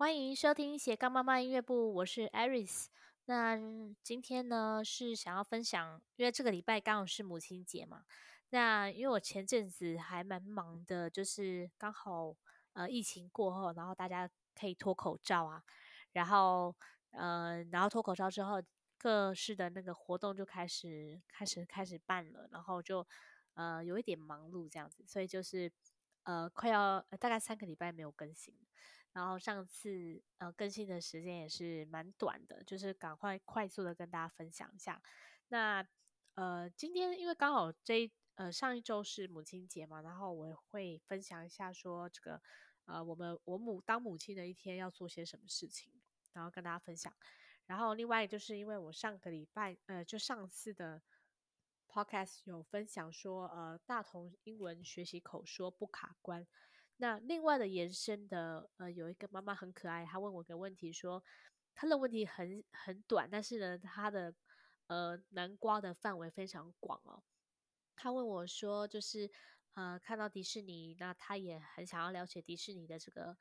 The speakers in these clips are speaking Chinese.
欢迎收听斜杠妈妈音乐部，我是 Aris。那今天呢是想要分享，因为这个礼拜刚好是母亲节嘛。那因为我前阵子还蛮忙的，就是刚好呃疫情过后，然后大家可以脱口罩啊，然后呃然后脱口罩之后，各式的那个活动就开始开始开始办了，然后就呃有一点忙碌这样子，所以就是呃快要、大概三个礼拜没有更新。然后上次呃更新的时间也是蛮短的，就是赶快快速的跟大家分享一下。那呃今天因为刚好这呃上一周是母亲节嘛，然后我会分享一下说这个呃我们我母当母亲的一天要做些什么事情，然后跟大家分享。然后另外就是因为我上个礼拜呃就上次的 podcast 有分享说呃大同英文学习口说不卡关。那另外的延伸的，呃，有一个妈妈很可爱，她问我一个问题，说她的问题很很短，但是呢，她的呃南瓜的范围非常广哦。她问我说，就是呃看到迪士尼，那她也很想要了解迪士尼的这个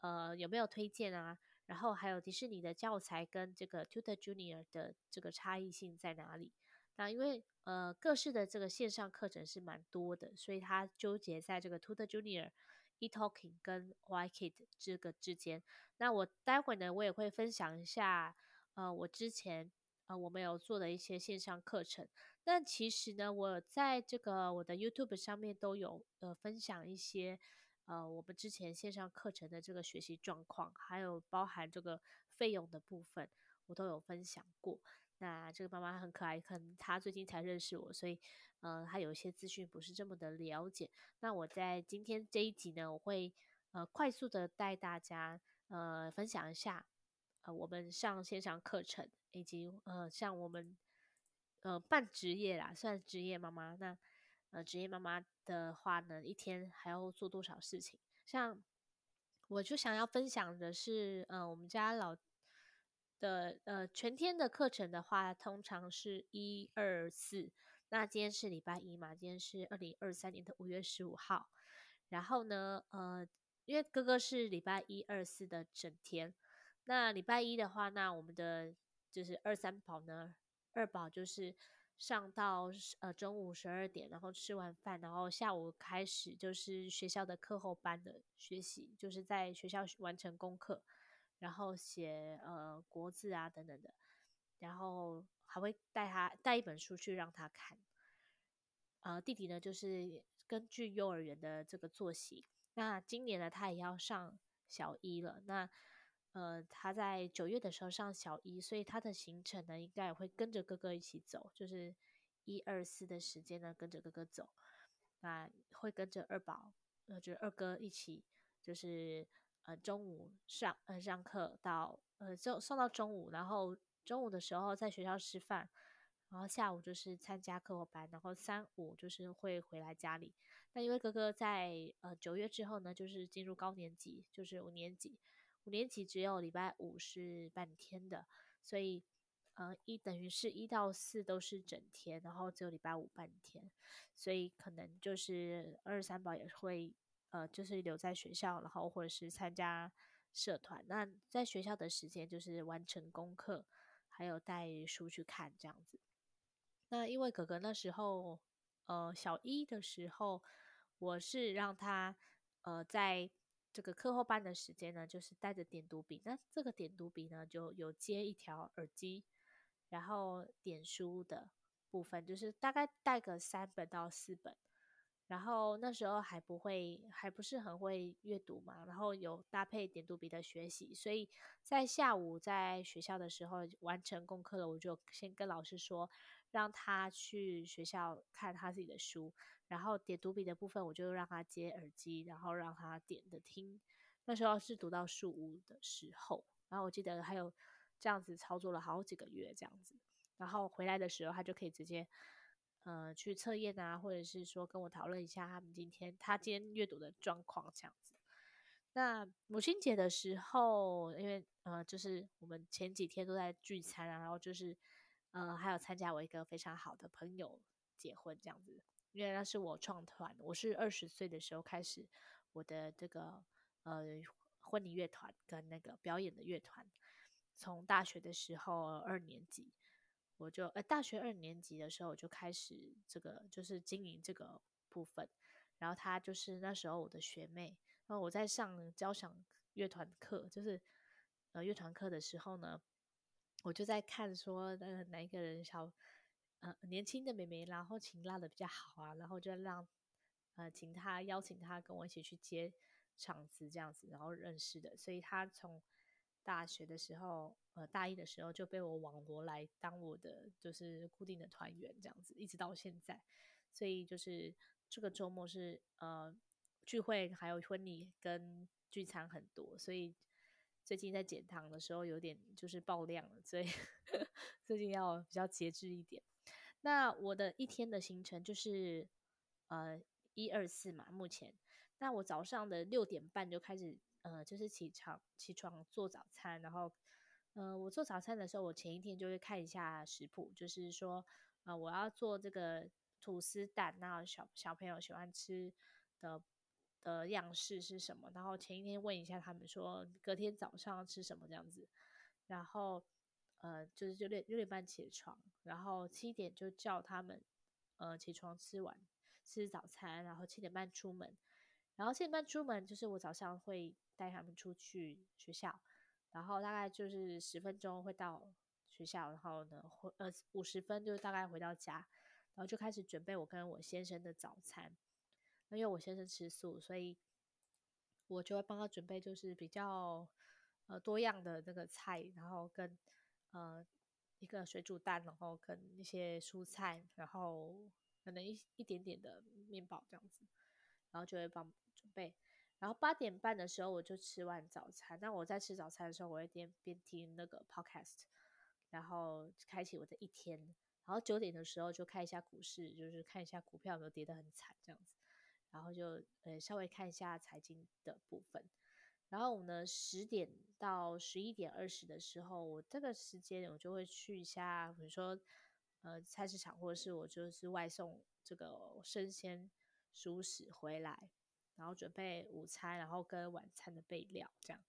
呃有没有推荐啊？然后还有迪士尼的教材跟这个 Tutor Junior 的这个差异性在哪里？那因为呃各式的这个线上课程是蛮多的，所以她纠结在这个 Tutor Junior。eTalking 跟 YKid 这个之间，那我待会呢，我也会分享一下，呃，我之前呃我们有做的一些线上课程。但其实呢，我在这个我的 YouTube 上面都有呃分享一些呃我们之前线上课程的这个学习状况，还有包含这个费用的部分，我都有分享过。那这个妈妈很可爱，可能她最近才认识我，所以。呃，她有一些资讯不是这么的了解。那我在今天这一集呢，我会呃快速的带大家呃分享一下呃我们上线上课程，以及呃像我们呃半职业啦，算职业妈妈。那呃职业妈妈的话呢，一天还要做多少事情？像我就想要分享的是，呃我们家老的呃全天的课程的话，通常是一二四。那今天是礼拜一嘛？今天是二零二三年的五月十五号。然后呢，呃，因为哥哥是礼拜一二四的整天。那礼拜一的话，那我们的就是二三宝呢，二宝就是上到呃中午十二点，然后吃完饭，然后下午开始就是学校的课后班的学习，就是在学校完成功课，然后写呃国字啊等等的，然后。还会带他带一本书去让他看，呃，弟弟呢就是根据幼儿园的这个作息，那今年呢他也要上小一了，那呃他在九月的时候上小一，所以他的行程呢应该也会跟着哥哥一起走，就是一二四的时间呢跟着哥哥走，那会跟着二宝，呃，就是二哥一起，就是呃中午上呃上课到呃就上到中午，然后。中午的时候在学校吃饭，然后下午就是参加课后班，然后三五就是会回来家里。那因为哥哥在呃九月之后呢，就是进入高年级，就是五年级。五年级只有礼拜五是半天的，所以呃一等于是一到四都是整天，然后只有礼拜五半天，所以可能就是二三宝也会呃就是留在学校，然后或者是参加社团。那在学校的时间就是完成功课。还有带书去看这样子。那因为哥哥那时候，呃，小一的时候，我是让他，呃，在这个课后班的时间呢，就是带着点读笔。那这个点读笔呢，就有接一条耳机，然后点书的部分就是大概带个三本到四本。然后那时候还不会，还不是很会阅读嘛，然后有搭配点读笔的学习，所以在下午在学校的时候完成功课了，我就先跟老师说，让他去学校看他自己的书，然后点读笔的部分我就让他接耳机，然后让他点着听。那时候是读到书五的时候，然后我记得还有这样子操作了好几个月这样子，然后回来的时候他就可以直接。呃，去测验啊，或者是说跟我讨论一下他们今天他今天阅读的状况这样子。那母亲节的时候，因为呃，就是我们前几天都在聚餐啊，然后就是呃，还有参加我一个非常好的朋友结婚这样子。因为那是我创团，我是二十岁的时候开始我的这个呃婚礼乐团跟那个表演的乐团。从大学的时候二年级，我就呃大学二年级的时候我就开始这个就是经营这个部分。然后她就是那时候我的学妹，然后我在上交响乐团课，就是呃乐团课的时候呢，我就在看说那个哪一个人小呃年轻的妹妹，然后琴拉得比较好啊，然后就让呃请她邀请她跟我一起去接场子这样子，然后认识的，所以她从大学的时候呃大一的时候就被我网罗来当我的就是固定的团员这样子，一直到现在，所以就是。这个周末是呃聚会，还有婚礼跟聚餐很多，所以最近在减糖的时候有点就是爆量了，所以 最近要比较节制一点。那我的一天的行程就是呃一二四嘛，目前。那我早上的六点半就开始呃就是起床起床做早餐，然后呃我做早餐的时候，我前一天就会看一下食谱，就是说呃我要做这个。吐司蛋，那小小朋友喜欢吃的的样式是什么？然后前一天问一下他们说，隔天早上吃什么这样子。然后呃，就是六点六点半起床，然后七点就叫他们呃起床吃完吃早餐，然后七点半出门。然后七点半出门就是我早上会带他们出去学校，然后大概就是十分钟会到学校，然后呢回呃五十分就大概回到家。然后就开始准备我跟我先生的早餐，那因为我先生吃素，所以我就会帮他准备就是比较呃多样的那个菜，然后跟呃一个水煮蛋，然后跟一些蔬菜，然后可能一一点点的面包这样子，然后就会帮准备。然后八点半的时候我就吃完早餐，那我在吃早餐的时候，我会边边听那个 podcast，然后开启我的一天。然后九点的时候就看一下股市，就是看一下股票有没有跌得很惨这样子，然后就呃稍微看一下财经的部分。然后我呢十点到十一点二十的时候，我这个时间我就会去一下，比如说呃菜市场，或者是我就是外送这个生鲜熟食回来，然后准备午餐，然后跟晚餐的备料这样。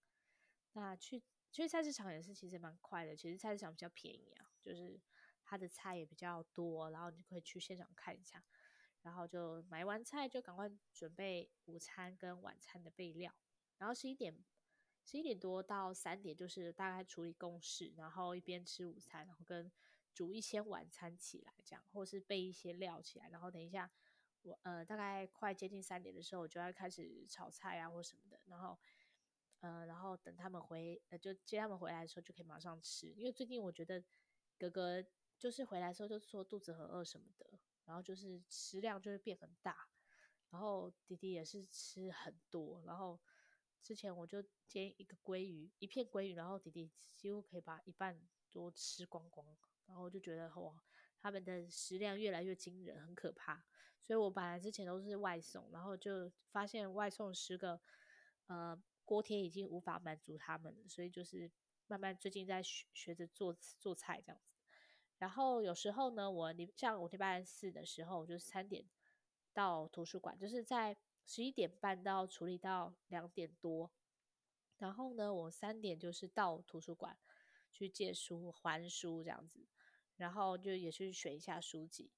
那去去菜市场也是其实蛮快的，其实菜市场比较便宜啊，就是。他的菜也比较多，然后你可以去现场看一下，然后就买完菜就赶快准备午餐跟晚餐的备料，然后十一点十一点多到三点就是大概处理公事，然后一边吃午餐，然后跟煮一些晚餐起来这样，或是备一些料起来，然后等一下我呃大概快接近三点的时候，我就要开始炒菜啊或什么的，然后呃然后等他们回呃就接他们回来的时候就可以马上吃，因为最近我觉得哥哥。就是回来的时候就说肚子很饿什么的，然后就是食量就会变很大，然后弟弟也是吃很多，然后之前我就煎一个鲑鱼，一片鲑鱼，然后弟弟几乎可以把一半都吃光光，然后就觉得哇，他们的食量越来越惊人，很可怕。所以我本来之前都是外送，然后就发现外送十个呃锅贴已经无法满足他们了，所以就是慢慢最近在学学着做做菜这样子。然后有时候呢，我你像我礼拜四的时候，我就三点到图书馆，就是在十一点半到处理到两点多。然后呢，我三点就是到图书馆去借书还书这样子，然后就也去选一下书籍。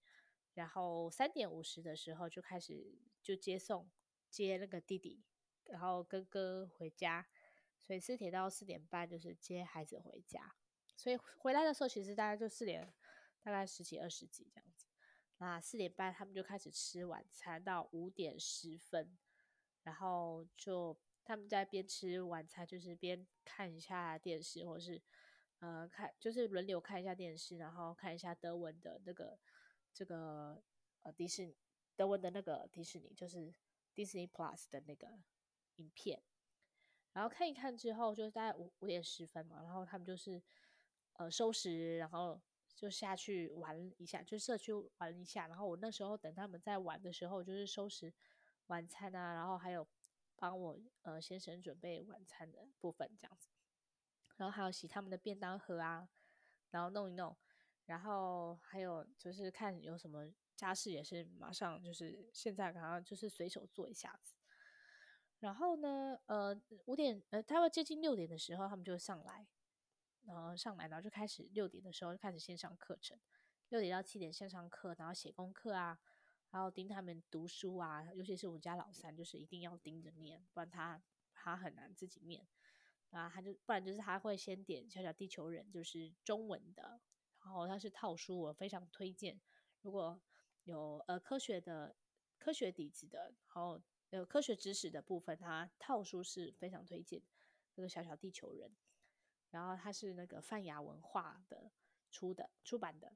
然后三点五十的时候就开始就接送接那个弟弟，然后哥哥回家，所以四点到四点半就是接孩子回家。所以回来的时候，其实大概就四点，大概十几二十几这样子。那四点半他们就开始吃晚餐，到五点十分，然后就他们在边吃晚餐，就是边看一下电视，或是呃看，就是轮流看一下电视，然后看一下德文的那个这个呃迪士尼德文的那个迪士尼，就是 Disney Plus 的那个影片。然后看一看之后，就是大概五五点十分嘛，然后他们就是。呃，收拾，然后就下去玩一下，就社区玩一下。然后我那时候等他们在玩的时候，就是收拾晚餐啊，然后还有帮我呃先生准备晚餐的部分这样子。然后还有洗他们的便当盒啊，然后弄一弄。然后还有就是看有什么家事，也是马上就是现在刚刚就是随手做一下子。然后呢，呃，五点，呃，他会接近六点的时候，他们就上来，然后上来，然后就开始六点的时候就开始线上课程，六点到七点线上课，然后写功课啊，然后盯他们读书啊，尤其是我们家老三，就是一定要盯着念，不然他他很难自己念，啊他就不然就是他会先点小小地球人，就是中文的，然后他是套书，我非常推荐，如果有呃科学的科学底子的，然后。有科学知识的部分，它套书是非常推荐。那个小小地球人，然后它是那个泛亚文化的出的出版的，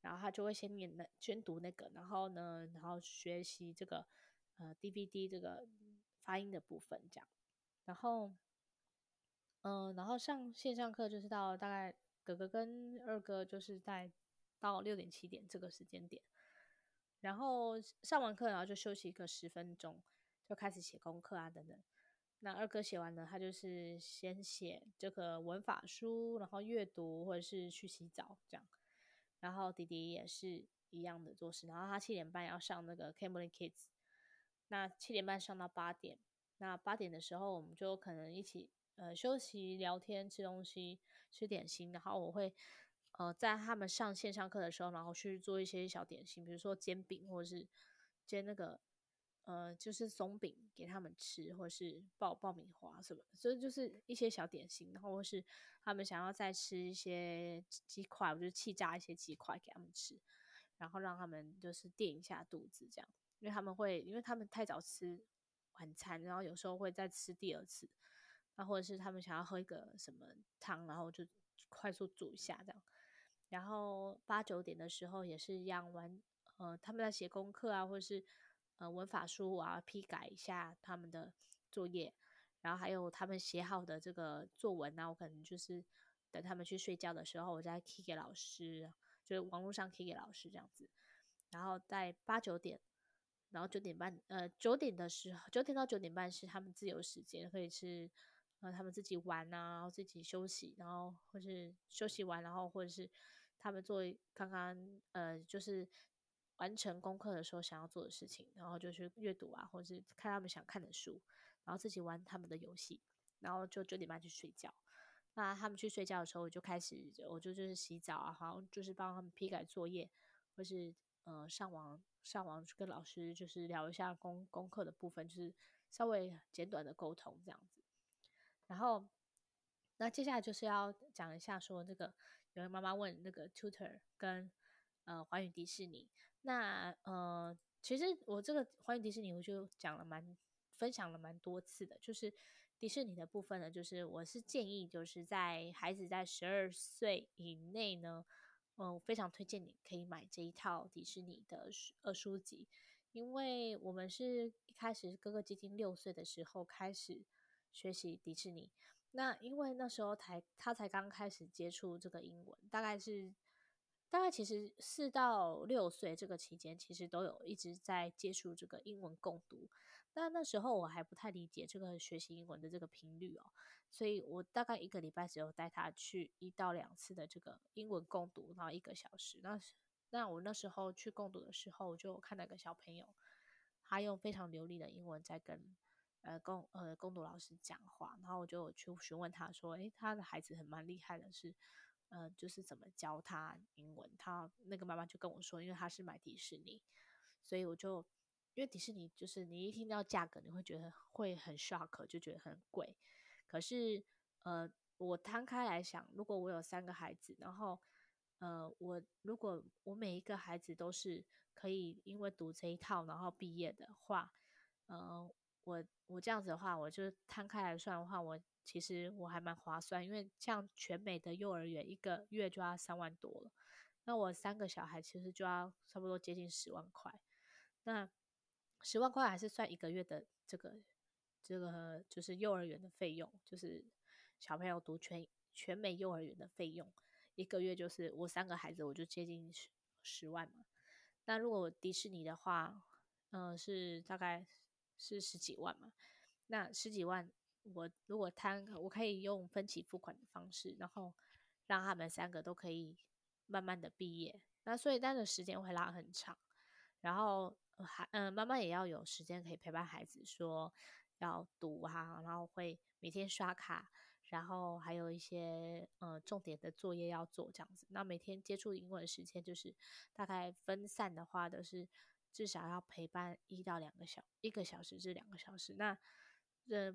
然后他就会先念那宣读那个，然后呢，然后学习这个呃 DVD 这个发音的部分这样，然后嗯、然后上线上课就是到大概哥哥跟二哥就是在到六点七点这个时间点，然后上完课然后就休息一个十分钟。就开始写功课啊，等等。那二哥写完了，他就是先写这个文法书，然后阅读或者是去洗澡这样。然后弟弟也是一样的做事。然后他七点半要上那个 Cambly Kids，那七点半上到八点。那八点的时候，我们就可能一起呃休息、聊天、吃东西、吃点心。然后我会呃在他们上线上课的时候，然后去做一些小点心，比如说煎饼或者是煎那个。呃，就是松饼给他们吃，或者是爆爆米花什么，所以就是一些小点心，然后或是他们想要再吃一些鸡块，我就气炸一些鸡块给他们吃，然后让他们就是垫一下肚子，这样，因为他们会，因为他们太早吃晚餐，然后有时候会再吃第二次，啊或者是他们想要喝一个什么汤，然后就快速煮一下这样，然后八九点的时候也是一样玩，呃，他们在写功课啊，或者是。呃，文法书我要批改一下他们的作业，然后还有他们写好的这个作文呢，我可能就是等他们去睡觉的时候，我再踢给老师，就是网络上踢给老师这样子。然后在八九点，然后九点半，呃，九点的时候，九点到九点半是他们自由时间，可以是然后他们自己玩啊，然后自己休息，然后或是休息完，然后或者是他们做刚刚呃就是。完成功课的时候想要做的事情，然后就去阅读啊，或者是看他们想看的书，然后自己玩他们的游戏，然后就九点半去睡觉。那他们去睡觉的时候，我就开始，我就就是洗澡啊，好像就是帮他们批改作业，或是呃上网上网跟老师就是聊一下功功课的部分，就是稍微简短的沟通这样子。然后那接下来就是要讲一下说这个有位妈妈问那个 tutor 跟呃环宇迪士尼。那呃，其实我这个环宇迪士尼，我就讲了蛮分享了蛮多次的，就是迪士尼的部分呢，就是我是建议，就是在孩子在十二岁以内呢，嗯、我非常推荐你可以买这一套迪士尼的书呃书籍，因为我们是一开始哥哥接近六岁的时候开始学习迪士尼，那因为那时候才他才刚开始接触这个英文，大概是。大概其实四到六岁这个期间，其实都有一直在接触这个英文共读。那那时候我还不太理解这个学习英文的这个频率哦，所以我大概一个礼拜只有带他去一到两次的这个英文共读，然后一个小时。那那我那时候去共读的时候，我就看到一个小朋友，他用非常流利的英文在跟呃共呃共读老师讲话，然后我就去询问他说：“诶，他的孩子很蛮厉害的，是。”呃，就是怎么教他英文，他那个妈妈就跟我说，因为他是买迪士尼，所以我就因为迪士尼就是你一听到价格，你会觉得会很 shock，就觉得很贵。可是呃，我摊开来想，如果我有三个孩子，然后呃，我如果我每一个孩子都是可以因为读这一套然后毕业的话，呃，我我这样子的话，我就摊开来算的话，我。其实我还蛮划算，因为像全美的幼儿园一个月就要三万多了，那我三个小孩其实就要差不多接近十万块。那十万块还是算一个月的这个这个就是幼儿园的费用，就是小朋友读全全美幼儿园的费用，一个月就是我三个孩子我就接近十十万嘛。那如果迪士尼的话，嗯、是大概是十几万嘛，那十几万。我如果摊，我可以用分期付款的方式，然后让他们三个都可以慢慢的毕业。那所以，但的时间会拉很长。然后还嗯，妈妈也要有时间可以陪伴孩子说，要读啊，然后会每天刷卡，然后还有一些呃重点的作业要做这样子。那每天接触英文时间就是大概分散的话都是至少要陪伴一到两个小一个小时至两个小时。那呃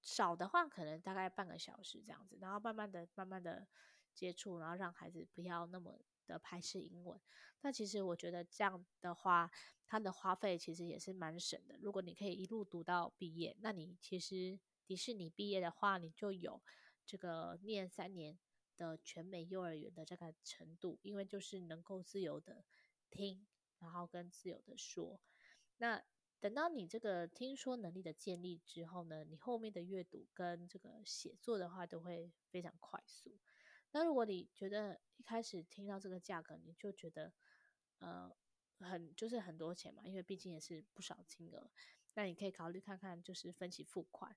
少的话可能大概半个小时这样子，然后慢慢的慢慢的接触，然后让孩子不要那么的排斥英文。那其实我觉得这样的话，它的花费其实也是蛮省的。如果你可以一路读到毕业，那你其实迪士尼毕业的话，你就有这个念三年的全美幼儿园的这个程度，因为就是能够自由的听，然后跟自由的说。那等到你这个听说能力的建立之后呢，你后面的阅读跟这个写作的话都会非常快速。那如果你觉得一开始听到这个价格，你就觉得呃很就是很多钱嘛，因为毕竟也是不少金额。那你可以考虑看看，就是分期付款，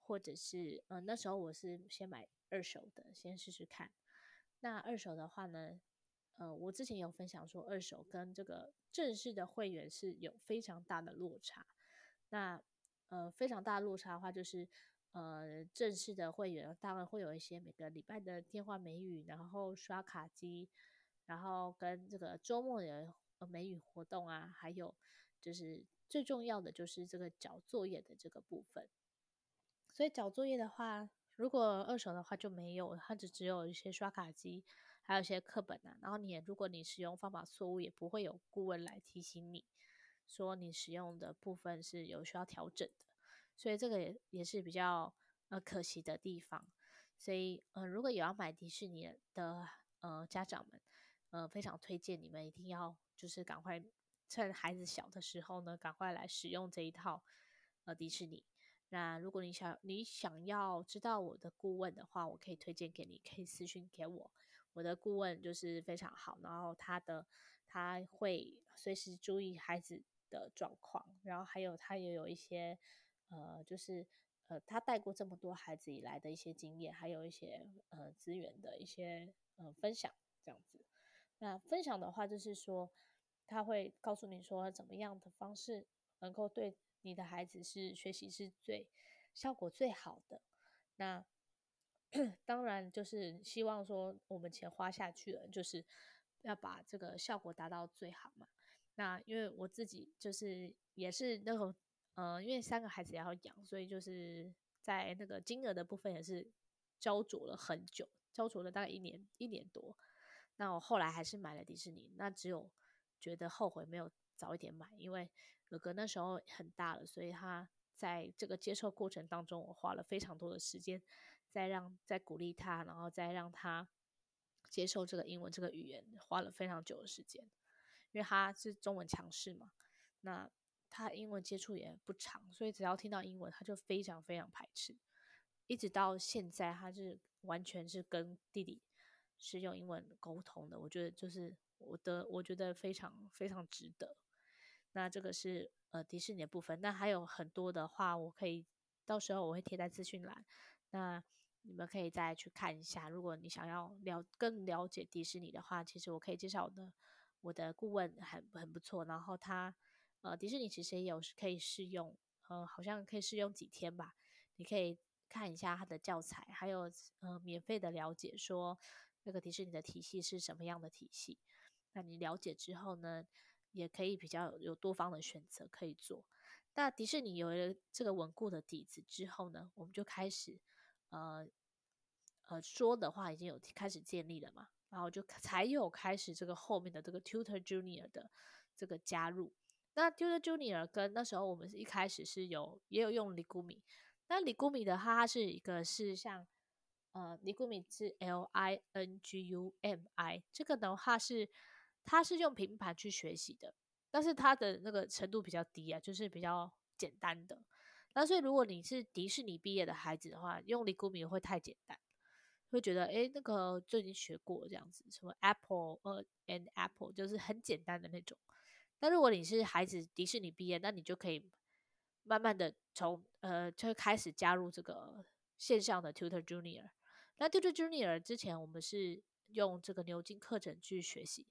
或者是呃那时候我是先买二手的，先试试看。那二手的话呢，呃我之前有分享说，二手跟这个正式的会员是有非常大的落差。那呃非常大的落差的话，就是。呃，正式的会员当然会有一些每个礼拜的电话美语，然后刷卡机，然后跟这个周末的呃美语活动啊，还有就是最重要的就是这个交作业的这个部分。所以交作业的话，如果二手的话就没有，它只只有一些刷卡机，还有一些课本啊。然后你如果你使用方法错误，也不会有顾问来提醒你说你使用的部分是有需要调整的。所以这个也也是比较呃可惜的地方，所以呃如果有要买迪士尼的呃家长们，呃非常推荐你们一定要就是赶快趁孩子小的时候呢，赶快来使用这一套呃迪士尼。那如果你想你想要知道我的顾问的话，我可以推荐给你，可以私信给我。我的顾问就是非常好，然后他的他会随时注意孩子的状况，然后还有他也有一些。呃，就是呃，他带过这么多孩子以来的一些经验，还有一些呃资源的一些呃分享，这样子。那分享的话，就是说他会告诉你说，怎么样的方式能够对你的孩子是学习是最效果最好的。那当然就是希望说，我们钱花下去了，就是要把这个效果达到最好嘛。那因为我自己就是也是那种。嗯，因为三个孩子也要养，所以就是在那个金额的部分也是焦灼了很久，焦灼了大概一年一年多。那我后来还是买了迪士尼，那只有觉得后悔没有早一点买，因为哥哥那时候很大了，所以他在这个接受过程当中，我花了非常多的时间，再让再鼓励他，然后再让他接受这个英文这个语言，花了非常久的时间，因为他是中文强势嘛，那。他英文接触也不长，所以只要听到英文，他就非常非常排斥。一直到现在，他是完全是跟弟弟是用英文沟通的。我觉得就是我的，我觉得非常非常值得。那这个是呃迪士尼的部分，那还有很多的话，我可以到时候我会贴在资讯栏，那你们可以再去看一下。如果你想要了更了解迪士尼的话，其实我可以介绍我的我的顾问很很不错，然后他。呃，迪士尼其实也有可以试用，呃，好像可以试用几天吧。你可以看一下它的教材，还有呃，免费的了解说那个迪士尼的体系是什么样的体系。那你了解之后呢，也可以比较有多方的选择可以做。那迪士尼有了这个稳固的底子之后呢，我们就开始呃呃说的话已经有开始建立了嘛，然后就才有开始这个后面的这个 Tutor Junior 的这个加入。那 Tutor Junior 跟那时候我们是一开始是有也有用 Ligumi，那 Ligumi 的话，它是一个是像呃 Ligumi 是 L I N G U M I，这个的话是它是用平板去学习的，但是它的那个程度比较低啊，就是比较简单的。那所以如果你是迪士尼毕业的孩子的话，用 Ligumi 会太简单，会觉得诶那个就已经学过这样子，什么 Apple 呃，an Apple 就是很简单的那种。那如果你是孩子迪士尼毕业，那你就可以慢慢的从呃就开始加入这个线上的 Tutor Junior。那 Tutor Junior 之前我们是用这个牛津课程去学习，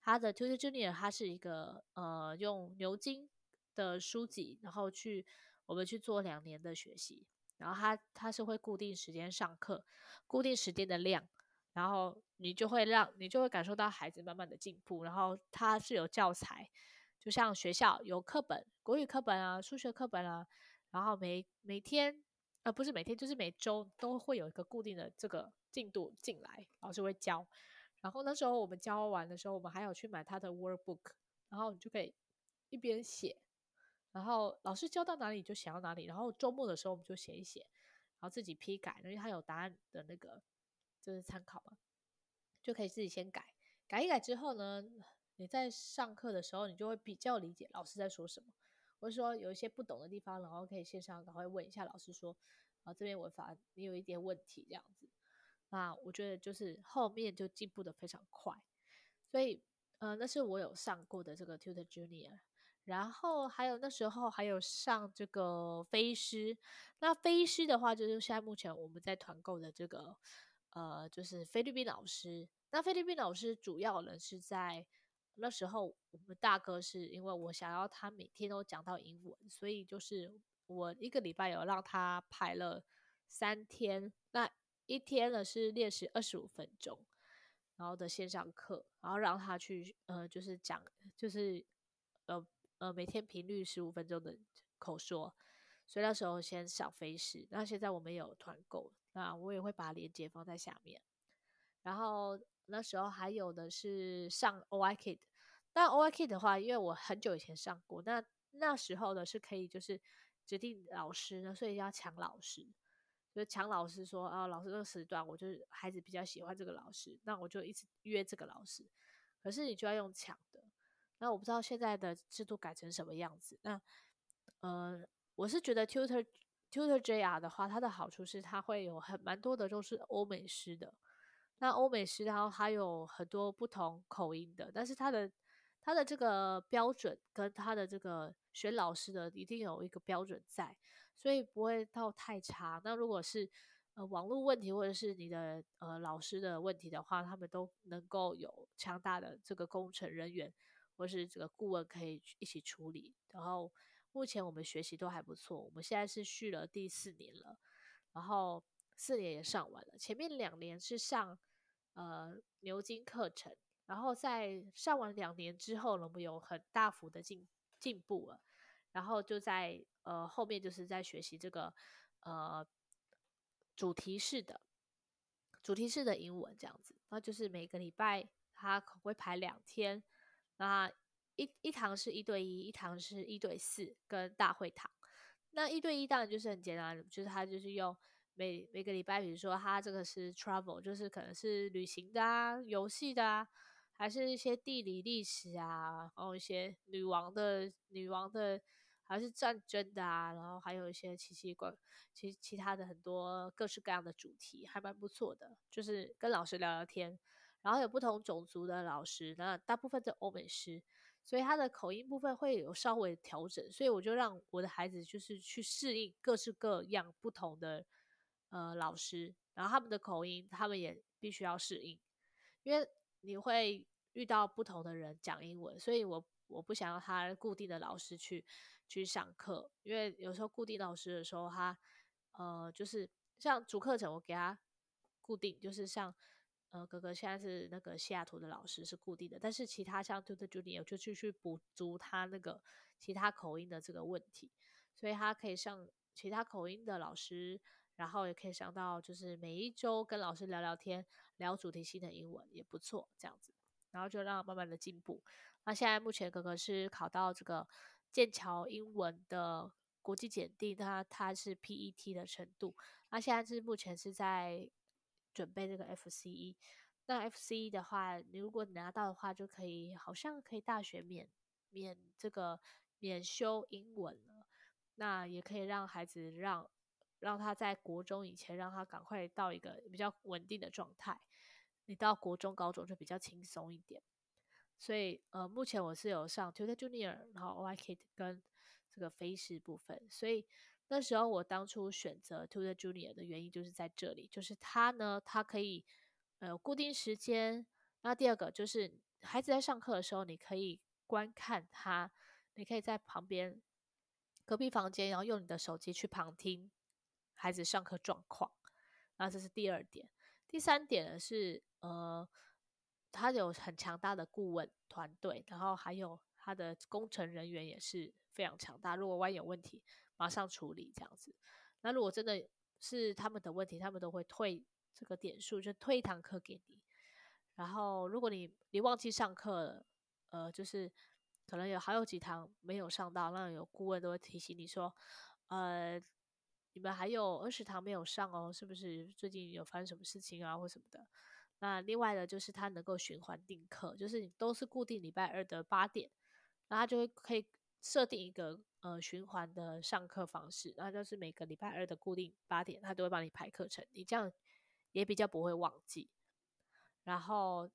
它的 Tutor Junior 它是一个呃用牛津的书籍，然后去我们去做两年的学习，然后他他是会固定时间上课，固定时间的量，然后你就会让你就会感受到孩子慢慢的进步，然后他是有教材，就像学校有课本，国语课本啊，数学课本啊，然后每每天呃不是每天就是每周都会有一个固定的这个进度进来，老师会教，然后那时候我们教完的时候，我们还有去买他的 workbook，然后你就可以一边写。然后老师教到哪里就写到哪里，然后周末的时候我们就写一写，然后自己批改，因为他有答案的那个就是参考嘛，就可以自己先改，改一改之后呢，你在上课的时候你就会比较理解老师在说什么，或者说有一些不懂的地方，然后可以线上赶快问一下老师说，啊这边文法你有一点问题这样子，那我觉得就是后面就进步的非常快，所以呃那是我有上过的这个 Tutor Junior。然后还有那时候还有上这个飞狮，那飞狮的话就是现在目前我们在团购的这个，呃，就是菲律宾老师。那菲律宾老师主要呢是在那时候，我们大哥是因为我想要他每天都讲到英文，所以就是我一个礼拜有让他排了三天，那一天呢是练习二十五分钟，然后的线上课，然后让他去呃就是讲就是呃。呃，每天频率十五分钟的口说，所以那时候先上飞时。那现在我们有团购，那我也会把链接放在下面。然后那时候还有的是上 OiKid，但 OiKid 的话，因为我很久以前上过，那那时候呢是可以就是指定老师呢，所以要抢老师，就抢老师说啊，老师这个时段，我就是孩子比较喜欢这个老师，那我就一直约这个老师。可是你就要用抢。那我不知道现在的制度改成什么样子。那，呃，我是觉得 Tutor Tutor JR 的话，它的好处是它会有很蛮多的都是欧美师的。那欧美师，然后还有很多不同口音的，但是它的它的这个标准跟它的这个选老师的一定有一个标准在，所以不会到太差。那如果是呃网络问题或者是你的呃老师的问题的话，他们都能够有强大的这个工程人员。或是这个顾问可以一起处理，然后目前我们学习都还不错。我们现在是续了第四年了，然后四年也上完了。前面两年是上呃牛津课程，然后在上完两年之后呢，我们有很大幅的进进步了。然后就在呃后面就是在学习这个呃主题式的主题式的英文这样子，那就是每个礼拜他可会排两天。那一一堂是一对一，一堂是一对四，跟大会堂。那一对一当然就是很简单，就是他就是用每每个礼拜，比如说他这个是 travel，就是可能是旅行的啊，游戏的啊，还是一些地理历史啊，然后一些女王的女王的，还是战争的啊，然后还有一些奇奇怪其其他的很多各式各样的主题，还蛮不错的，就是跟老师聊聊天。然后有不同种族的老师，那大部分是欧美师，所以他的口音部分会有稍微调整，所以我就让我的孩子就是去适应各式各样不同的呃老师，然后他们的口音他们也必须要适应，因为你会遇到不同的人讲英文，所以我我不想要他固定的老师去去上课，因为有时候固定老师的时候他呃就是像主课程我给他固定，就是像。呃，哥哥现在是那个西雅图的老师是固定的，但是其他像 Tutor Junior 就继续补足他那个其他口音的这个问题，所以他可以上其他口音的老师，然后也可以上到就是每一周跟老师聊聊天，聊主题性的英文也不错，这样子，然后就让慢慢的进步。那现在目前哥哥是考到这个剑桥英文的国际检定，他他是 PET 的程度，那现在是目前是在。准备这个 FCE，那 FCE 的话，你如果拿到的话，就可以好像可以大学免免这个免修英文了。那也可以让孩子让让他在国中以前，让他赶快到一个比较稳定的状态。你到国中、高中就比较轻松一点。所以呃，目前我是有上 Tutor Junior，然后 OiKid 跟这个飞狮部分，所以。那时候我当初选择 To the Junior 的原因就是在这里，就是他呢，他可以呃固定时间。那第二个就是孩子在上课的时候，你可以观看他，你可以在旁边隔壁房间，然后用你的手机去旁听孩子上课状况。那这是第二点。第三点呢是，呃，他有很强大的顾问团队，然后还有他的工程人员也是非常强大。如果万一有问题，马上处理这样子。那如果真的是他们的问题，他们都会退这个点数，就退一堂课给你。然后如果你你忘记上课了，呃，就是可能有还有几堂没有上到，那有顾问都会提醒你说，呃。你们还有二十堂没有上哦，是不是最近有发生什么事情啊，或什么的？那另外的就是他能够循环订课，就是你都是固定礼拜二的八点，那他就会可以设定一个呃循环的上课方式，那就是每个礼拜二的固定八点，他都会帮你排课程，你这样也比较不会忘记。然后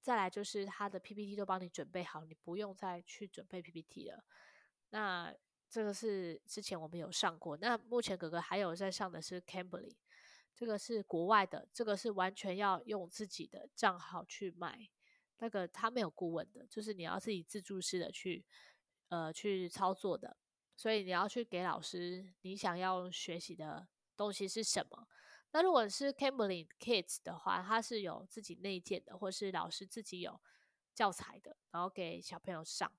再来就是他的 PPT 都帮你准备好，你不用再去准备 PPT 了。那这个是之前我们有上过，那目前哥哥还有在上的是 Cambly，这个是国外的，这个是完全要用自己的账号去买，那个他没有顾问的，就是你要自己自助式的去呃去操作的，所以你要去给老师你想要学习的东西是什么。那如果是 Cambly Kids 的话，它是有自己内建的，或是老师自己有教材的，然后给小朋友上。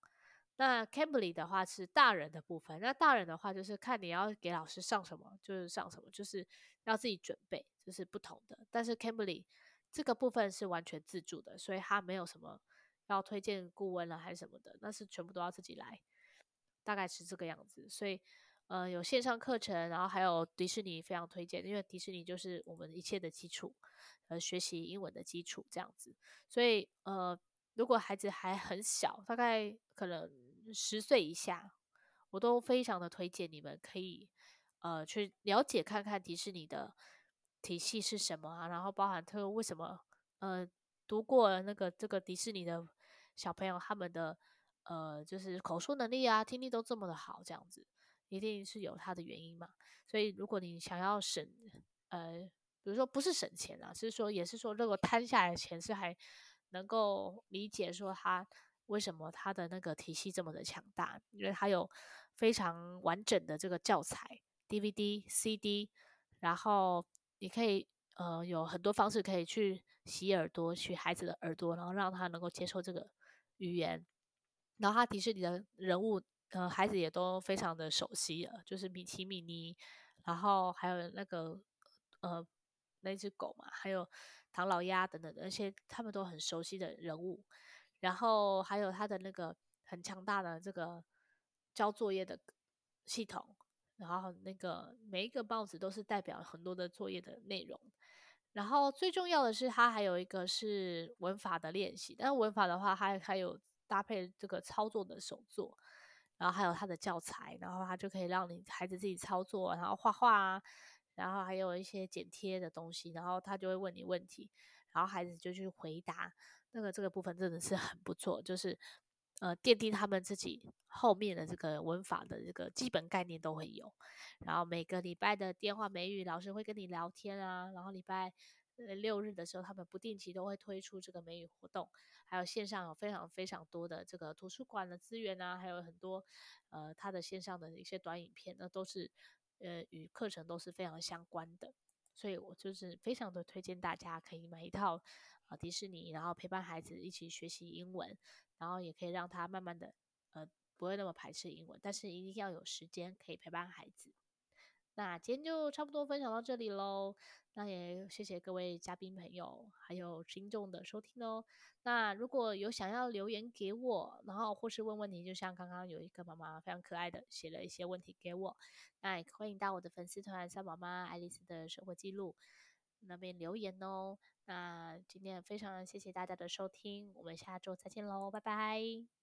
那 Cambly 的话是大人的部分，那大人的话就是看你要给老师上什么，就是上什么，就是要自己准备，就是不同的。但是 Cambly 这个部分是完全自助的，所以他没有什么要推荐顾问了还是什么的，那是全部都要自己来，大概是这个样子。所以呃有线上课程，然后还有迪士尼非常推荐，因为迪士尼就是我们一切的基础，呃学习英文的基础这样子。所以呃如果孩子还很小，大概可能。十岁以下，我都非常的推荐你们可以，呃，去了解看看迪士尼的体系是什么啊，然后包含他为什么，呃，读过那个这个迪士尼的小朋友他们的，呃，就是口述能力啊、听力都这么的好，这样子一定是有它的原因嘛。所以如果你想要省，呃，比如说不是省钱啊，是说也是说如果摊下来的钱是还能够理解说他。为什么他的那个体系这么的强大？因为他有非常完整的这个教材 DVD、CD，然后你可以呃有很多方式可以去洗耳朵，洗孩子的耳朵，然后让他能够接受这个语言。然后他迪士尼的人物，呃，孩子也都非常的熟悉了，就是米奇、米妮，然后还有那个呃那只狗嘛，还有唐老鸭等等的那些，他们都很熟悉的人物。然后还有他的那个很强大的这个交作业的系统，然后那个每一个帽子都是代表很多的作业的内容。然后最重要的是，它还有一个是文法的练习。但是文法的话，它还有搭配这个操作的手作，然后还有它的教材，然后它就可以让你孩子自己操作，然后画画啊，然后还有一些剪贴的东西，然后他就会问你问题，然后孩子就去回答。那个这个部分真的是很不错，就是呃奠定他们自己后面的这个文法的这个基本概念都会有。然后每个礼拜的电话美语老师会跟你聊天啊，然后礼拜六日的时候他们不定期都会推出这个美语活动，还有线上有非常非常多的这个图书馆的资源啊，还有很多呃他的线上的一些短影片，那都是呃与课程都是非常相关的。所以我就是非常的推荐大家可以买一套。迪士尼，然后陪伴孩子一起学习英文，然后也可以让他慢慢的，呃，不会那么排斥英文，但是一定要有时间可以陪伴孩子。那今天就差不多分享到这里喽，那也谢谢各位嘉宾朋友还有听众的收听哦。那如果有想要留言给我，然后或是问问题，就像刚刚有一个妈妈非常可爱的写了一些问题给我，那也欢迎到我的粉丝团三宝妈爱丽丝的生活记录那边留言哦。那今天非常谢谢大家的收听，我们下周再见喽，拜拜。